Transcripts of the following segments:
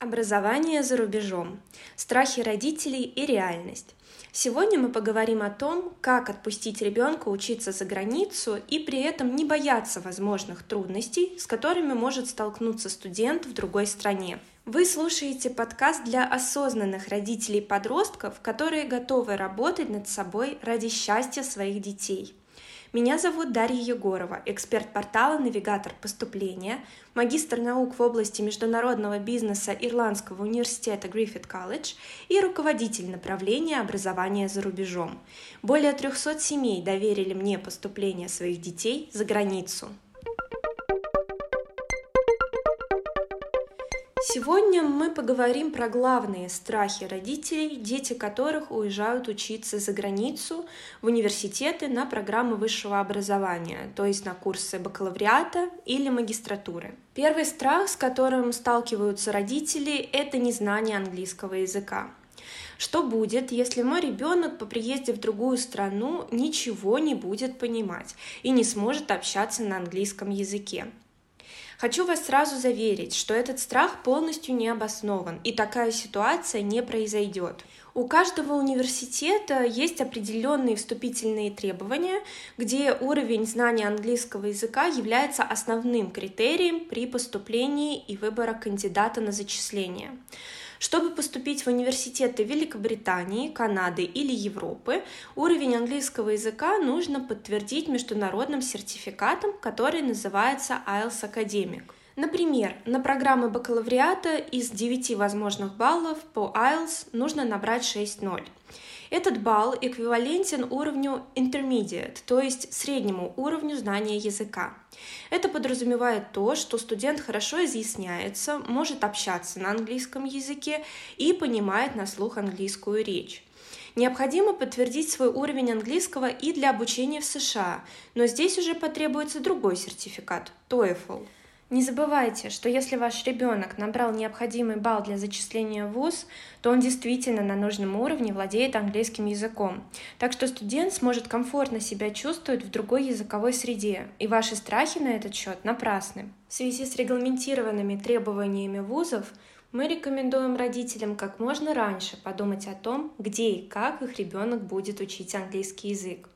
Образование за рубежом. Страхи родителей и реальность. Сегодня мы поговорим о том, как отпустить ребенка учиться за границу и при этом не бояться возможных трудностей, с которыми может столкнуться студент в другой стране. Вы слушаете подкаст для осознанных родителей-подростков, которые готовы работать над собой ради счастья своих детей – меня зовут Дарья Егорова, эксперт портала «Навигатор поступления», магистр наук в области международного бизнеса Ирландского университета Гриффит Колледж и руководитель направления образования за рубежом. Более 300 семей доверили мне поступление своих детей за границу. Сегодня мы поговорим про главные страхи родителей, дети которых уезжают учиться за границу в университеты на программы высшего образования, то есть на курсы бакалавриата или магистратуры. Первый страх, с которым сталкиваются родители, это незнание английского языка. Что будет, если мой ребенок по приезде в другую страну ничего не будет понимать и не сможет общаться на английском языке? Хочу вас сразу заверить, что этот страх полностью не обоснован, и такая ситуация не произойдет. У каждого университета есть определенные вступительные требования, где уровень знания английского языка является основным критерием при поступлении и выбора кандидата на зачисление. Чтобы поступить в университеты Великобритании, Канады или Европы, уровень английского языка нужно подтвердить международным сертификатом, который называется IELTS Academic. Например, на программы бакалавриата из 9 возможных баллов по IELTS нужно набрать 6.0. Этот балл эквивалентен уровню intermediate, то есть среднему уровню знания языка. Это подразумевает то, что студент хорошо изъясняется, может общаться на английском языке и понимает на слух английскую речь. Необходимо подтвердить свой уровень английского и для обучения в США, но здесь уже потребуется другой сертификат – TOEFL. Не забывайте, что если ваш ребенок набрал необходимый балл для зачисления в ВУЗ, то он действительно на нужном уровне владеет английским языком. Так что студент сможет комфортно себя чувствовать в другой языковой среде, и ваши страхи на этот счет напрасны. В связи с регламентированными требованиями вузов мы рекомендуем родителям как можно раньше подумать о том, где и как их ребенок будет учить английский язык.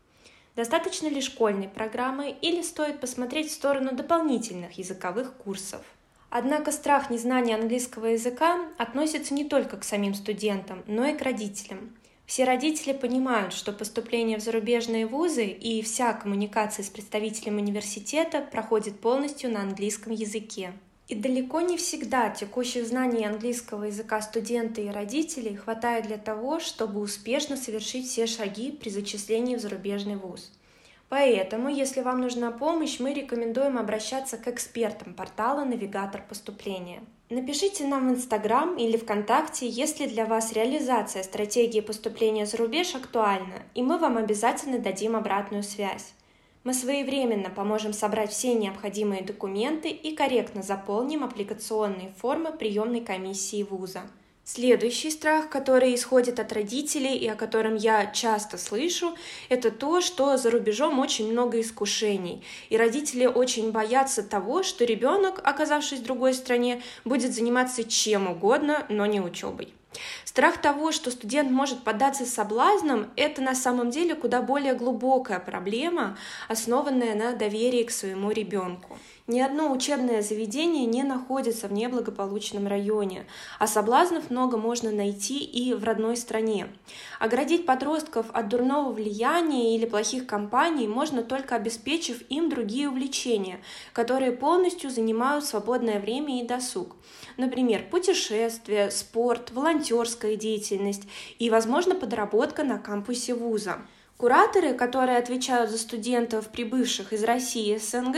Достаточно ли школьной программы или стоит посмотреть в сторону дополнительных языковых курсов? Однако страх незнания английского языка относится не только к самим студентам, но и к родителям. Все родители понимают, что поступление в зарубежные вузы и вся коммуникация с представителем университета проходит полностью на английском языке. И далеко не всегда текущих знаний английского языка студента и родителей хватает для того, чтобы успешно совершить все шаги при зачислении в зарубежный вуз. Поэтому, если вам нужна помощь, мы рекомендуем обращаться к экспертам портала «Навигатор поступления». Напишите нам в Инстаграм или ВКонтакте, если для вас реализация стратегии поступления за рубеж актуальна, и мы вам обязательно дадим обратную связь. Мы своевременно поможем собрать все необходимые документы и корректно заполним аппликационные формы приемной комиссии вуза. Следующий страх, который исходит от родителей и о котором я часто слышу, это то, что за рубежом очень много искушений, и родители очень боятся того, что ребенок, оказавшись в другой стране, будет заниматься чем угодно, но не учебой. Страх того, что студент может поддаться соблазнам, это на самом деле куда более глубокая проблема, основанная на доверии к своему ребенку. Ни одно учебное заведение не находится в неблагополучном районе, а соблазнов много можно найти и в родной стране. Оградить подростков от дурного влияния или плохих компаний можно только обеспечив им другие увлечения, которые полностью занимают свободное время и досуг. Например, путешествия, спорт, волонтерская деятельность и, возможно, подработка на кампусе вуза. Кураторы, которые отвечают за студентов, прибывших из России и СНГ,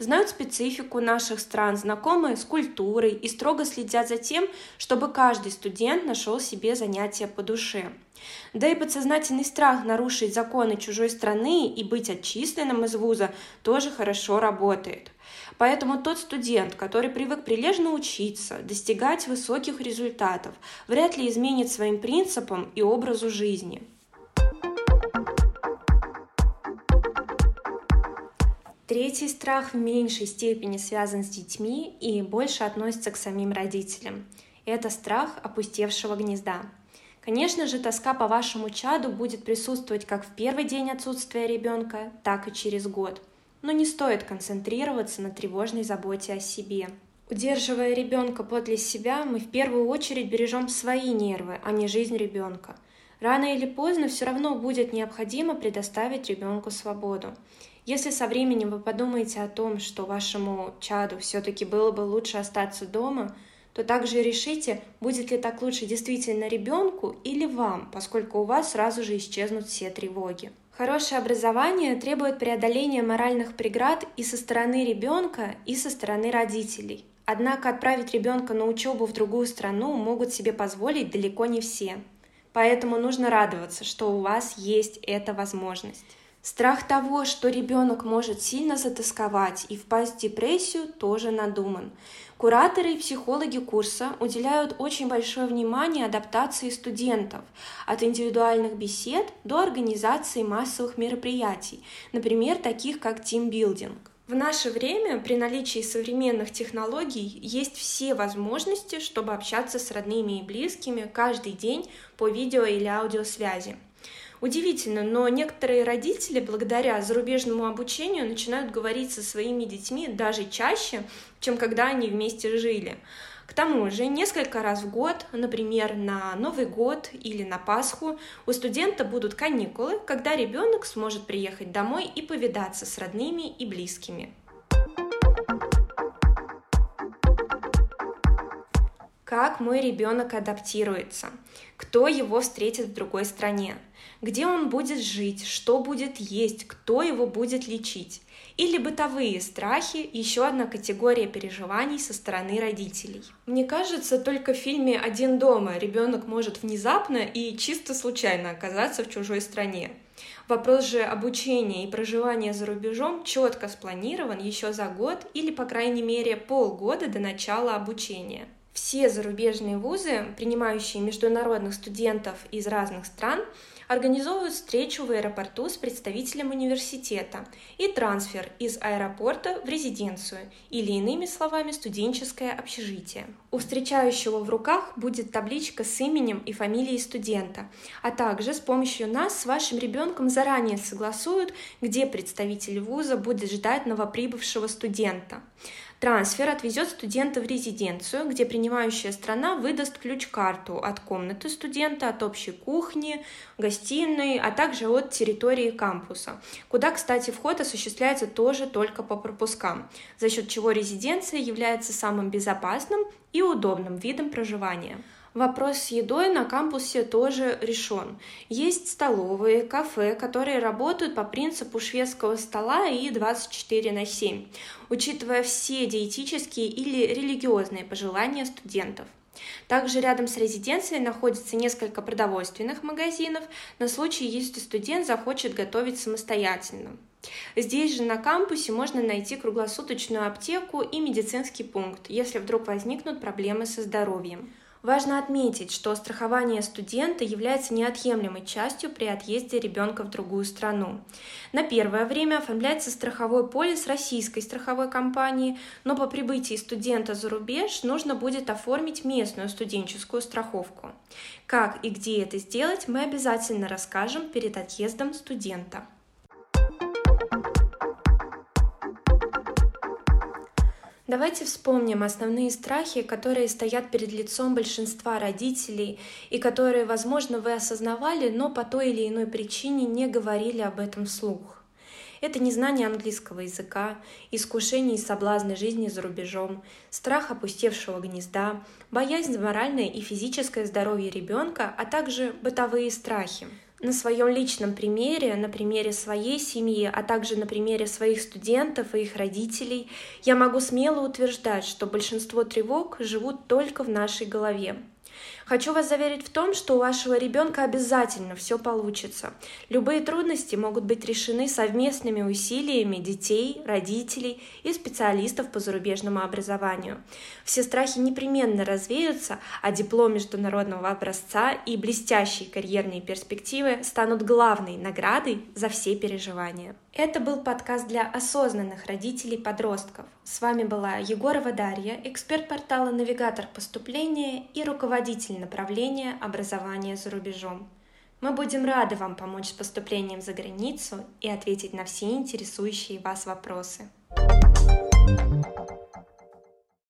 знают специфику наших стран, знакомы с культурой и строго следят за тем, чтобы каждый студент нашел себе занятие по душе. Да и подсознательный страх нарушить законы чужой страны и быть отчисленным из вуза тоже хорошо работает. Поэтому тот студент, который привык прилежно учиться, достигать высоких результатов, вряд ли изменит своим принципам и образу жизни – Третий страх в меньшей степени связан с детьми и больше относится к самим родителям. Это страх опустевшего гнезда. Конечно же, тоска по вашему чаду будет присутствовать как в первый день отсутствия ребенка, так и через год. Но не стоит концентрироваться на тревожной заботе о себе. Удерживая ребенка подле себя, мы в первую очередь бережем свои нервы, а не жизнь ребенка. Рано или поздно все равно будет необходимо предоставить ребенку свободу. Если со временем вы подумаете о том, что вашему чаду все-таки было бы лучше остаться дома, то также решите, будет ли так лучше действительно ребенку или вам, поскольку у вас сразу же исчезнут все тревоги. Хорошее образование требует преодоления моральных преград и со стороны ребенка, и со стороны родителей. Однако отправить ребенка на учебу в другую страну могут себе позволить далеко не все. Поэтому нужно радоваться, что у вас есть эта возможность. Страх того, что ребенок может сильно затасковать и впасть в депрессию, тоже надуман. Кураторы и психологи курса уделяют очень большое внимание адаптации студентов, от индивидуальных бесед до организации массовых мероприятий, например, таких как тимбилдинг. В наше время при наличии современных технологий есть все возможности, чтобы общаться с родными и близкими каждый день по видео или аудиосвязи. Удивительно, но некоторые родители благодаря зарубежному обучению начинают говорить со своими детьми даже чаще, чем когда они вместе жили. К тому же несколько раз в год, например, на Новый год или на Пасху, у студента будут каникулы, когда ребенок сможет приехать домой и повидаться с родными и близкими. Как мой ребенок адаптируется? Кто его встретит в другой стране? Где он будет жить? Что будет есть? Кто его будет лечить? Или бытовые страхи – еще одна категория переживаний со стороны родителей. Мне кажется, только в фильме «Один дома» ребенок может внезапно и чисто случайно оказаться в чужой стране. Вопрос же обучения и проживания за рубежом четко спланирован еще за год или, по крайней мере, полгода до начала обучения. Все зарубежные вузы, принимающие международных студентов из разных стран, организовывают встречу в аэропорту с представителем университета и трансфер из аэропорта в резиденцию или, иными словами, студенческое общежитие. У встречающего в руках будет табличка с именем и фамилией студента, а также с помощью нас с вашим ребенком заранее согласуют, где представитель вуза будет ждать новоприбывшего студента. Трансфер отвезет студента в резиденцию, где принимающая страна выдаст ключ-карту от комнаты студента, от общей кухни, гостиной, а также от территории кампуса, куда, кстати, вход осуществляется тоже только по пропускам, за счет чего резиденция является самым безопасным и удобным видом проживания. Вопрос с едой на кампусе тоже решен. Есть столовые, кафе, которые работают по принципу шведского стола и 24 на 7, учитывая все диетические или религиозные пожелания студентов. Также рядом с резиденцией находится несколько продовольственных магазинов на случай, если студент захочет готовить самостоятельно. Здесь же на кампусе можно найти круглосуточную аптеку и медицинский пункт, если вдруг возникнут проблемы со здоровьем. Важно отметить, что страхование студента является неотъемлемой частью при отъезде ребенка в другую страну. На первое время оформляется страховой полис российской страховой компании, но по прибытии студента за рубеж нужно будет оформить местную студенческую страховку. Как и где это сделать, мы обязательно расскажем перед отъездом студента. Давайте вспомним основные страхи, которые стоят перед лицом большинства родителей и которые, возможно, вы осознавали, но по той или иной причине не говорили об этом вслух. Это незнание английского языка, искушение и соблазны жизни за рубежом, страх опустевшего гнезда, боязнь за моральное и физическое здоровье ребенка, а также бытовые страхи – на своем личном примере, на примере своей семьи, а также на примере своих студентов и их родителей, я могу смело утверждать, что большинство тревог живут только в нашей голове. Хочу вас заверить в том, что у вашего ребенка обязательно все получится. Любые трудности могут быть решены совместными усилиями детей, родителей и специалистов по зарубежному образованию. Все страхи непременно развеются, а диплом международного образца и блестящие карьерные перспективы станут главной наградой за все переживания. Это был подкаст для осознанных родителей-подростков. С вами была Егорова Дарья, эксперт портала «Навигатор поступления» и руководитель направления образования за рубежом. Мы будем рады вам помочь с поступлением за границу и ответить на все интересующие вас вопросы.